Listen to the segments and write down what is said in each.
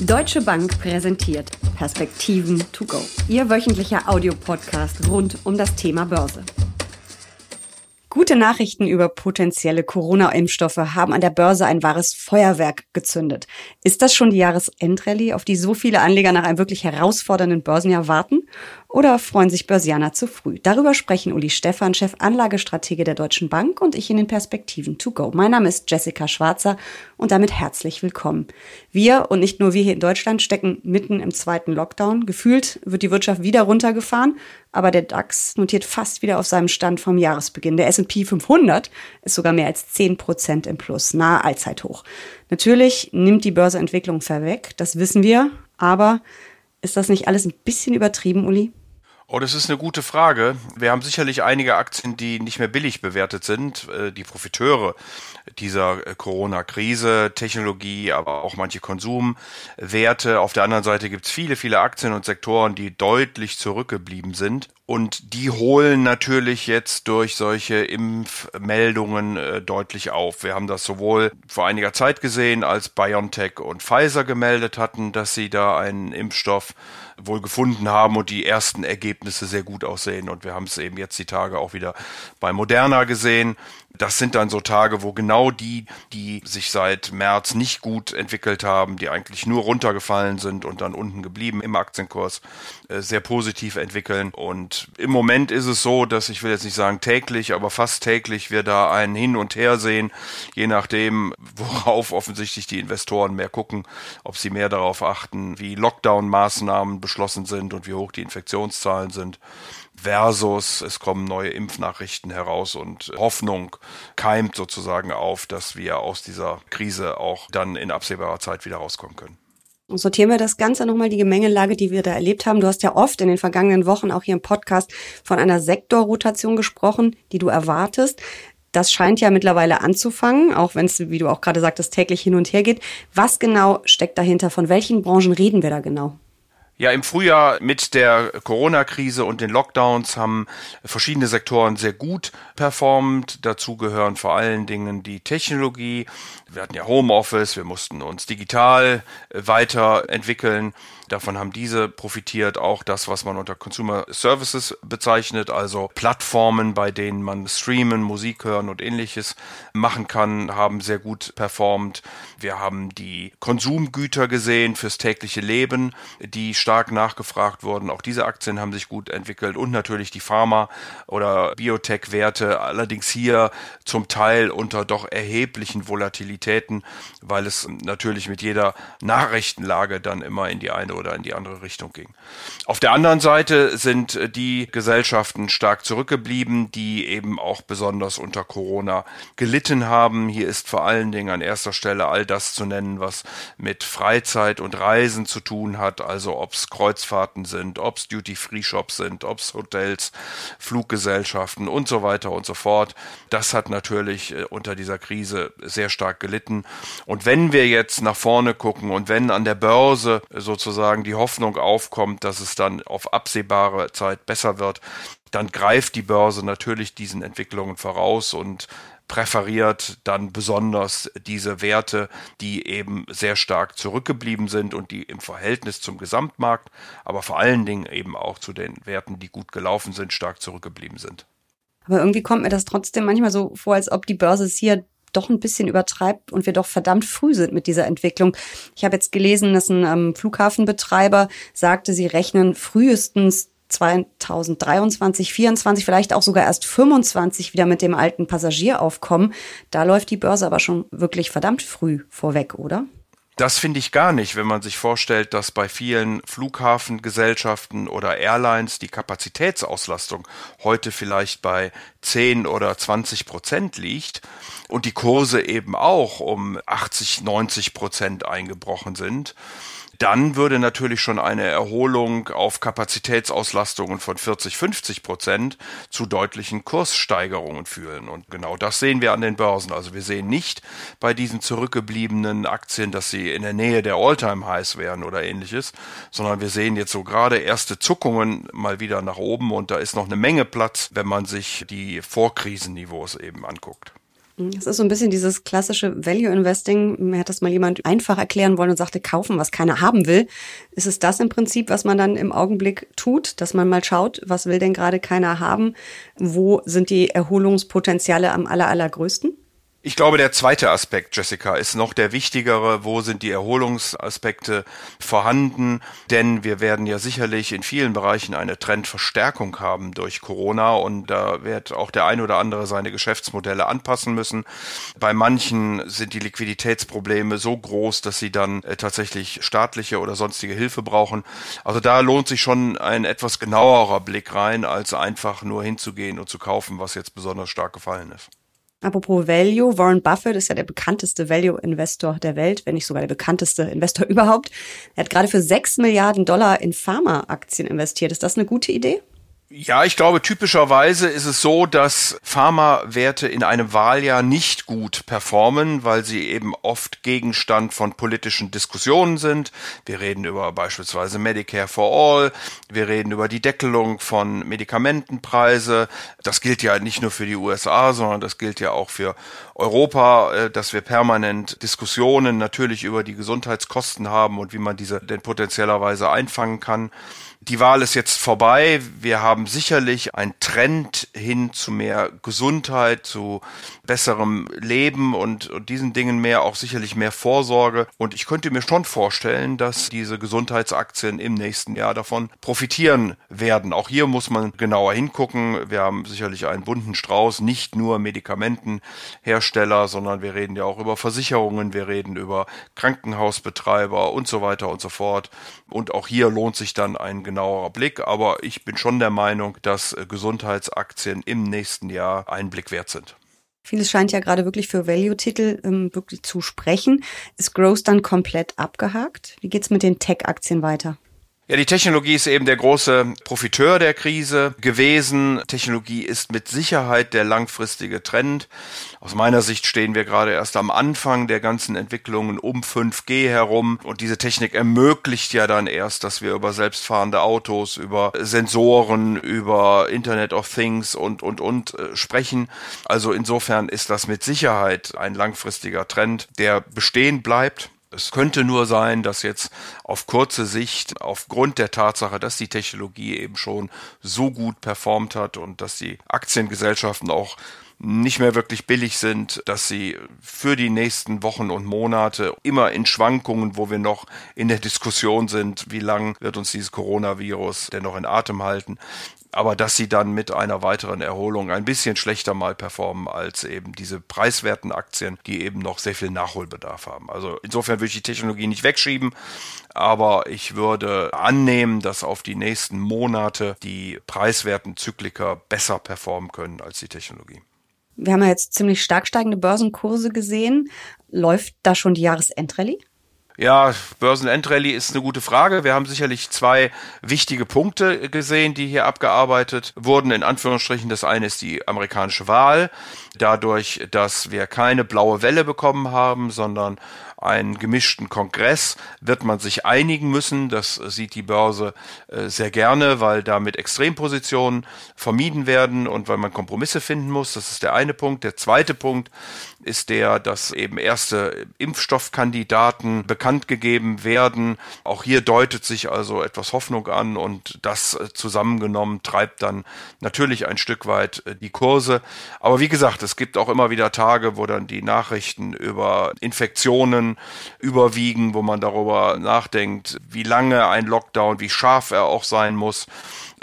Deutsche Bank präsentiert Perspektiven to go. Ihr wöchentlicher Audiopodcast rund um das Thema Börse. Gute Nachrichten über potenzielle Corona-Impfstoffe haben an der Börse ein wahres Feuerwerk gezündet. Ist das schon die Jahresendrallye, auf die so viele Anleger nach einem wirklich herausfordernden Börsenjahr warten? Oder freuen sich Börsianer zu früh? Darüber sprechen Uli Stephan, Chef Anlagestratege der Deutschen Bank und ich in den Perspektiven to go. Mein Name ist Jessica Schwarzer und damit herzlich willkommen. Wir und nicht nur wir hier in Deutschland stecken mitten im zweiten Lockdown. Gefühlt wird die Wirtschaft wieder runtergefahren, aber der DAX notiert fast wieder auf seinem Stand vom Jahresbeginn. Der S&P 500 ist sogar mehr als 10 Prozent im Plus, nahe Allzeithoch. Natürlich nimmt die Börseentwicklung vorweg, das wissen wir, aber ist das nicht alles ein bisschen übertrieben, Uli? Oh, das ist eine gute Frage. Wir haben sicherlich einige Aktien, die nicht mehr billig bewertet sind. Äh, die Profiteure dieser äh, Corona-Krise, Technologie, aber auch manche Konsumwerte. Auf der anderen Seite gibt es viele, viele Aktien und Sektoren, die deutlich zurückgeblieben sind. Und die holen natürlich jetzt durch solche Impfmeldungen äh, deutlich auf. Wir haben das sowohl vor einiger Zeit gesehen, als BioNTech und Pfizer gemeldet hatten, dass sie da einen Impfstoff wohl gefunden haben und die ersten Ergebnisse sehr gut aussehen. Und wir haben es eben jetzt die Tage auch wieder bei Moderna gesehen. Das sind dann so Tage, wo genau die, die sich seit März nicht gut entwickelt haben, die eigentlich nur runtergefallen sind und dann unten geblieben im Aktienkurs, äh, sehr positiv entwickeln. Und im Moment ist es so, dass ich will jetzt nicht sagen täglich, aber fast täglich wir da ein Hin und Her sehen, je nachdem, worauf offensichtlich die Investoren mehr gucken, ob sie mehr darauf achten, wie Lockdown-Maßnahmen beschlossen sind und wie hoch die Infektionszahlen sind versus es kommen neue Impfnachrichten heraus und Hoffnung keimt sozusagen auf, dass wir aus dieser Krise auch dann in absehbarer Zeit wieder rauskommen können. Sortieren wir das Ganze nochmal, die Gemengelage, die wir da erlebt haben. Du hast ja oft in den vergangenen Wochen auch hier im Podcast von einer Sektorrotation gesprochen, die du erwartest. Das scheint ja mittlerweile anzufangen, auch wenn es, wie du auch gerade sagtest, täglich hin und her geht. Was genau steckt dahinter? Von welchen Branchen reden wir da genau? Ja, im Frühjahr mit der Corona-Krise und den Lockdowns haben verschiedene Sektoren sehr gut performt. Dazu gehören vor allen Dingen die Technologie. Wir hatten ja Homeoffice, wir mussten uns digital weiterentwickeln. Davon haben diese profitiert. Auch das, was man unter Consumer Services bezeichnet, also Plattformen, bei denen man streamen, Musik hören und ähnliches machen kann, haben sehr gut performt. Wir haben die Konsumgüter gesehen fürs tägliche Leben, die stark nachgefragt wurden. Auch diese Aktien haben sich gut entwickelt und natürlich die Pharma- oder Biotech-Werte, allerdings hier zum Teil unter doch erheblichen Volatilitäten, weil es natürlich mit jeder Nachrichtenlage dann immer in die eine oder in die andere Richtung ging. Auf der anderen Seite sind die Gesellschaften stark zurückgeblieben, die eben auch besonders unter Corona gelitten haben. Hier ist vor allen Dingen an erster Stelle all das zu nennen, was mit Freizeit und Reisen zu tun hat, also ob es Kreuzfahrten sind, ob es Duty-Free-Shops sind, ob es Hotels, Fluggesellschaften und so weiter und so fort. Das hat natürlich äh, unter dieser Krise sehr stark gelitten. Und wenn wir jetzt nach vorne gucken und wenn an der Börse sozusagen sozusagen die Hoffnung aufkommt, dass es dann auf absehbare Zeit besser wird, dann greift die Börse natürlich diesen Entwicklungen voraus und präferiert dann besonders diese Werte, die eben sehr stark zurückgeblieben sind und die im Verhältnis zum Gesamtmarkt, aber vor allen Dingen eben auch zu den Werten, die gut gelaufen sind, stark zurückgeblieben sind. Aber irgendwie kommt mir das trotzdem manchmal so vor, als ob die Börse es hier doch ein bisschen übertreibt und wir doch verdammt früh sind mit dieser Entwicklung. Ich habe jetzt gelesen, dass ein ähm, Flughafenbetreiber sagte, sie rechnen frühestens 2023, 24, vielleicht auch sogar erst 25 wieder mit dem alten Passagieraufkommen. Da läuft die Börse aber schon wirklich verdammt früh vorweg, oder? Das finde ich gar nicht, wenn man sich vorstellt, dass bei vielen Flughafengesellschaften oder Airlines die Kapazitätsauslastung heute vielleicht bei 10 oder 20 Prozent liegt und die Kurse eben auch um 80, 90 Prozent eingebrochen sind dann würde natürlich schon eine Erholung auf Kapazitätsauslastungen von 40, 50 Prozent zu deutlichen Kurssteigerungen führen. Und genau das sehen wir an den Börsen. Also wir sehen nicht bei diesen zurückgebliebenen Aktien, dass sie in der Nähe der Alltime-Highs wären oder ähnliches, sondern wir sehen jetzt so gerade erste Zuckungen mal wieder nach oben und da ist noch eine Menge Platz, wenn man sich die Vorkrisenniveaus eben anguckt. Es ist so ein bisschen dieses klassische Value Investing. Mir hat das mal jemand einfach erklären wollen und sagte, kaufen, was keiner haben will. Ist es das im Prinzip, was man dann im Augenblick tut, dass man mal schaut, was will denn gerade keiner haben? Wo sind die Erholungspotenziale am aller, allergrößten? Ich glaube, der zweite Aspekt, Jessica, ist noch der wichtigere. Wo sind die Erholungsaspekte vorhanden? Denn wir werden ja sicherlich in vielen Bereichen eine Trendverstärkung haben durch Corona und da wird auch der ein oder andere seine Geschäftsmodelle anpassen müssen. Bei manchen sind die Liquiditätsprobleme so groß, dass sie dann äh, tatsächlich staatliche oder sonstige Hilfe brauchen. Also da lohnt sich schon ein etwas genauerer Blick rein, als einfach nur hinzugehen und zu kaufen, was jetzt besonders stark gefallen ist. Apropos Value, Warren Buffett ist ja der bekannteste Value-Investor der Welt, wenn nicht sogar der bekannteste Investor überhaupt. Er hat gerade für sechs Milliarden Dollar in Pharma-Aktien investiert. Ist das eine gute Idee? Ja, ich glaube, typischerweise ist es so, dass Pharmawerte in einem Wahljahr nicht gut performen, weil sie eben oft Gegenstand von politischen Diskussionen sind. Wir reden über beispielsweise Medicare for All, wir reden über die Deckelung von Medikamentenpreise. Das gilt ja nicht nur für die USA, sondern das gilt ja auch für Europa, äh, dass wir permanent Diskussionen natürlich über die Gesundheitskosten haben und wie man diese denn potenziellerweise einfangen kann. Die Wahl ist jetzt vorbei. Wir haben sicherlich einen Trend hin zu mehr Gesundheit, zu besserem Leben und, und diesen Dingen mehr, auch sicherlich mehr Vorsorge. Und ich könnte mir schon vorstellen, dass diese Gesundheitsaktien im nächsten Jahr davon profitieren werden. Auch hier muss man genauer hingucken. Wir haben sicherlich einen bunten Strauß, nicht nur Medikamentenhersteller, sondern wir reden ja auch über Versicherungen, wir reden über Krankenhausbetreiber und so weiter und so fort. Und auch hier lohnt sich dann ein genauerer Blick. Aber ich bin schon der Meinung, dass Gesundheitsaktien im nächsten Jahr einen Blick wert sind. Vieles scheint ja gerade wirklich für Value-Titel ähm, wirklich zu sprechen. Ist Growth dann komplett abgehakt? Wie geht's mit den Tech-Aktien weiter? Ja, die Technologie ist eben der große Profiteur der Krise gewesen. Technologie ist mit Sicherheit der langfristige Trend. Aus meiner Sicht stehen wir gerade erst am Anfang der ganzen Entwicklungen um 5G herum und diese Technik ermöglicht ja dann erst, dass wir über selbstfahrende Autos, über Sensoren, über Internet of Things und, und, und äh, sprechen. Also insofern ist das mit Sicherheit ein langfristiger Trend, der bestehen bleibt. Es könnte nur sein, dass jetzt auf kurze Sicht, aufgrund der Tatsache, dass die Technologie eben schon so gut performt hat und dass die Aktiengesellschaften auch nicht mehr wirklich billig sind, dass sie für die nächsten Wochen und Monate immer in Schwankungen, wo wir noch in der Diskussion sind, wie lang wird uns dieses Coronavirus denn noch in Atem halten, aber dass sie dann mit einer weiteren Erholung ein bisschen schlechter mal performen als eben diese preiswerten Aktien, die eben noch sehr viel Nachholbedarf haben. Also insofern würde ich die Technologie nicht wegschieben, aber ich würde annehmen, dass auf die nächsten Monate die preiswerten Zykliker besser performen können als die Technologie. Wir haben ja jetzt ziemlich stark steigende Börsenkurse gesehen. Läuft da schon die Jahresendrallye? Ja, Börsenendrallye ist eine gute Frage. Wir haben sicherlich zwei wichtige Punkte gesehen, die hier abgearbeitet wurden. In Anführungsstrichen, das eine ist die amerikanische Wahl. Dadurch, dass wir keine blaue Welle bekommen haben, sondern einen gemischten Kongress wird man sich einigen müssen. Das sieht die Börse äh, sehr gerne, weil damit Extrempositionen vermieden werden und weil man Kompromisse finden muss. Das ist der eine Punkt. Der zweite Punkt ist der, dass eben erste Impfstoffkandidaten bekannt gegeben werden. Auch hier deutet sich also etwas Hoffnung an und das äh, zusammengenommen treibt dann natürlich ein Stück weit äh, die Kurse. Aber wie gesagt, es gibt auch immer wieder Tage, wo dann die Nachrichten über Infektionen überwiegen, wo man darüber nachdenkt, wie lange ein Lockdown, wie scharf er auch sein muss.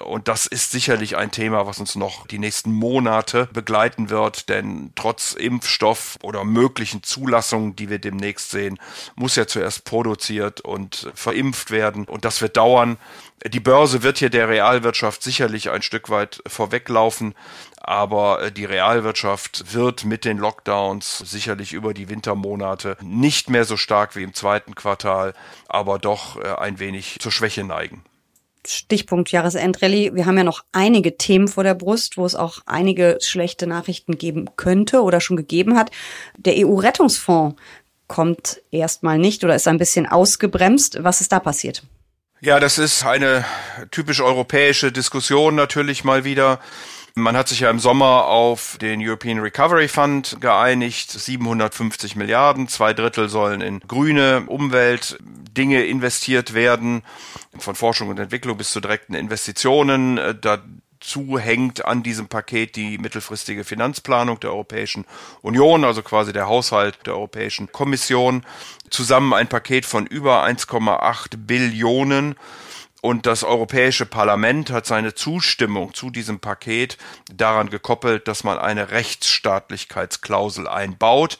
Und das ist sicherlich ein Thema, was uns noch die nächsten Monate begleiten wird, denn trotz Impfstoff oder möglichen Zulassungen, die wir demnächst sehen, muss ja zuerst produziert und verimpft werden. Und das wird dauern. Die Börse wird hier der Realwirtschaft sicherlich ein Stück weit vorweglaufen, aber die Realwirtschaft wird mit den Lockdowns sicherlich über die Wintermonate nicht mehr so stark wie im zweiten Quartal, aber doch äh, ein wenig zur Schwäche neigen. Stichpunkt Jahresendrallye. Wir haben ja noch einige Themen vor der Brust, wo es auch einige schlechte Nachrichten geben könnte oder schon gegeben hat. Der EU-Rettungsfonds kommt erstmal nicht oder ist ein bisschen ausgebremst. Was ist da passiert? Ja, das ist eine typisch europäische Diskussion natürlich mal wieder. Man hat sich ja im Sommer auf den European Recovery Fund geeinigt, 750 Milliarden, zwei Drittel sollen in grüne Umweltdinge investiert werden, von Forschung und Entwicklung bis zu direkten Investitionen. Dazu hängt an diesem Paket die mittelfristige Finanzplanung der Europäischen Union, also quasi der Haushalt der Europäischen Kommission. Zusammen ein Paket von über 1,8 Billionen und das Europäische Parlament hat seine Zustimmung zu diesem Paket daran gekoppelt, dass man eine Rechtsstaatlichkeitsklausel einbaut.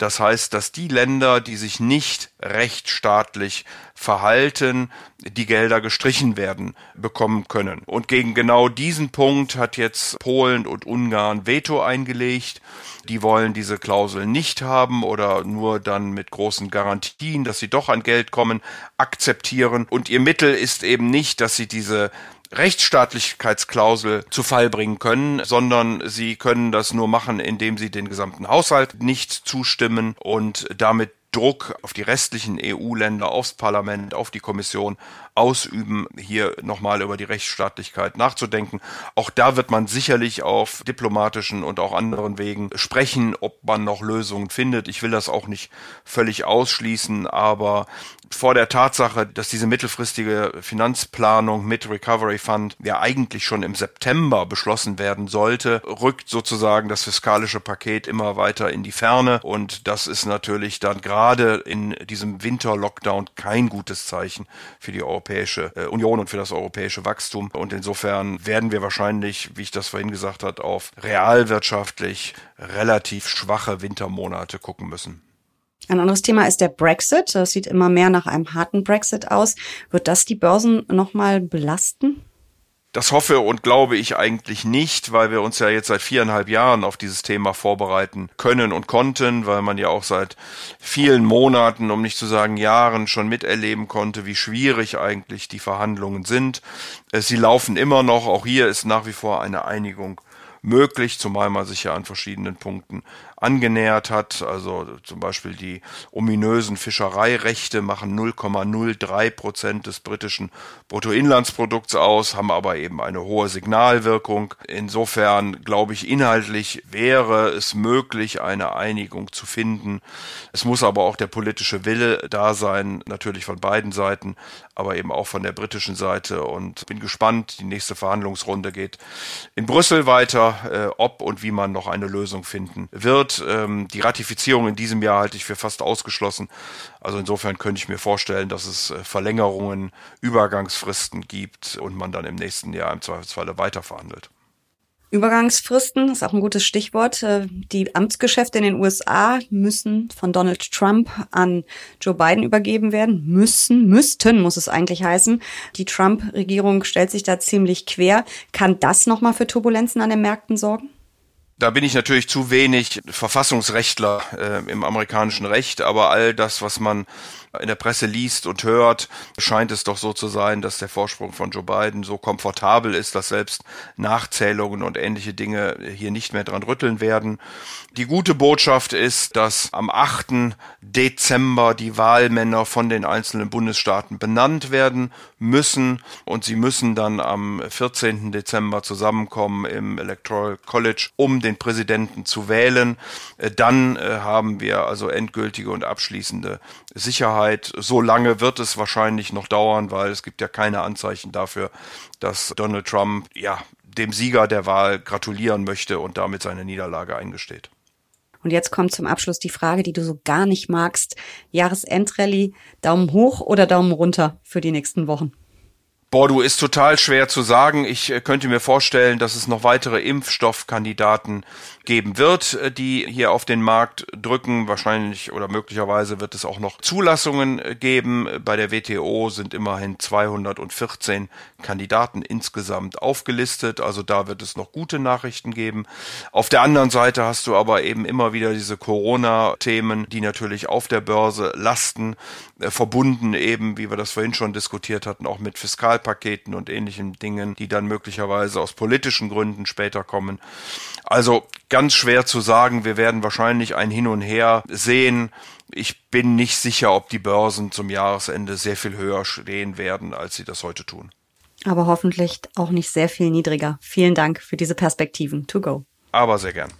Das heißt, dass die Länder, die sich nicht rechtsstaatlich verhalten, die Gelder gestrichen werden bekommen können. Und gegen genau diesen Punkt hat jetzt Polen und Ungarn Veto eingelegt. Die wollen diese Klausel nicht haben oder nur dann mit großen Garantien, dass sie doch an Geld kommen, akzeptieren. Und ihr Mittel ist eben nicht, dass sie diese Rechtsstaatlichkeitsklausel zu Fall bringen können, sondern sie können das nur machen, indem sie den gesamten Haushalt nicht zustimmen und damit Druck auf die restlichen EU-Länder, aufs Parlament, auf die Kommission ausüben, hier nochmal über die Rechtsstaatlichkeit nachzudenken. Auch da wird man sicherlich auf diplomatischen und auch anderen Wegen sprechen, ob man noch Lösungen findet. Ich will das auch nicht völlig ausschließen, aber vor der Tatsache, dass diese mittelfristige Finanzplanung mit Recovery Fund ja eigentlich schon im September beschlossen werden sollte, rückt sozusagen das fiskalische Paket immer weiter in die Ferne und das ist natürlich dann gerade in diesem Winter-Lockdown kein gutes Zeichen für die Europäische äh, Union und für das europäische Wachstum und insofern werden wir wahrscheinlich, wie ich das vorhin gesagt habe, auf realwirtschaftlich relativ schwache Wintermonate gucken müssen. Ein anderes Thema ist der Brexit. Das sieht immer mehr nach einem harten Brexit aus. Wird das die Börsen nochmal belasten? Das hoffe und glaube ich eigentlich nicht, weil wir uns ja jetzt seit viereinhalb Jahren auf dieses Thema vorbereiten können und konnten, weil man ja auch seit vielen Monaten, um nicht zu sagen Jahren, schon miterleben konnte, wie schwierig eigentlich die Verhandlungen sind. Sie laufen immer noch, auch hier ist nach wie vor eine Einigung möglich, zumal man sich ja an verschiedenen Punkten angenähert hat. Also zum Beispiel die ominösen Fischereirechte machen 0,03 Prozent des britischen Bruttoinlandsprodukts aus, haben aber eben eine hohe Signalwirkung. Insofern glaube ich, inhaltlich wäre es möglich, eine Einigung zu finden. Es muss aber auch der politische Wille da sein, natürlich von beiden Seiten, aber eben auch von der britischen Seite. Und bin gespannt. Die nächste Verhandlungsrunde geht in Brüssel weiter, äh, ob und wie man noch eine Lösung finden wird wird. Ähm, die Ratifizierung in diesem Jahr halte ich für fast ausgeschlossen. Also insofern könnte ich mir vorstellen, dass es äh, Verlängerungen, Übergangsfristen gibt und man dann im nächsten Jahr im Zweifelsfalle weiterverhandelt. Übergangsfristen ist auch ein gutes Stichwort. Äh, die Amtsgeschäfte in den USA müssen von Donald Trump an Joe Biden übergeben werden. Müssen, müssten, muss es eigentlich heißen. Die Trump-Regierung stellt sich da ziemlich quer. Kann das nochmal für Turbulenzen an den Märkten sorgen? Da bin ich natürlich zu wenig Verfassungsrechtler äh, im amerikanischen Recht, aber all das, was man in der Presse liest und hört, scheint es doch so zu sein, dass der Vorsprung von Joe Biden so komfortabel ist, dass selbst Nachzählungen und ähnliche Dinge hier nicht mehr dran rütteln werden. Die gute Botschaft ist, dass am 8. Dezember die Wahlmänner von den einzelnen Bundesstaaten benannt werden müssen und sie müssen dann am 14. Dezember zusammenkommen im Electoral College, um den Präsidenten zu wählen. Äh, dann äh, haben wir also endgültige und abschließende Sicherheit. So lange wird es wahrscheinlich noch dauern, weil es gibt ja keine Anzeichen dafür, dass Donald Trump ja dem Sieger der Wahl gratulieren möchte und damit seine Niederlage eingesteht. Und jetzt kommt zum Abschluss die Frage, die du so gar nicht magst. Jahresendrallye, Daumen hoch oder Daumen runter für die nächsten Wochen? Boah, du ist total schwer zu sagen. Ich äh, könnte mir vorstellen, dass es noch weitere Impfstoffkandidaten geben wird, äh, die hier auf den Markt drücken. Wahrscheinlich oder möglicherweise wird es auch noch Zulassungen äh, geben. Bei der WTO sind immerhin 214 Kandidaten insgesamt aufgelistet. Also da wird es noch gute Nachrichten geben. Auf der anderen Seite hast du aber eben immer wieder diese Corona-Themen, die natürlich auf der Börse lasten, verbunden eben, wie wir das vorhin schon diskutiert hatten, auch mit Fiskal Sozialpaketen und ähnlichen Dingen, die dann möglicherweise aus politischen Gründen später kommen. Also ganz schwer zu sagen. Wir werden wahrscheinlich ein Hin und Her sehen. Ich bin nicht sicher, ob die Börsen zum Jahresende sehr viel höher stehen werden, als sie das heute tun. Aber hoffentlich auch nicht sehr viel niedriger. Vielen Dank für diese Perspektiven. To go. Aber sehr gern.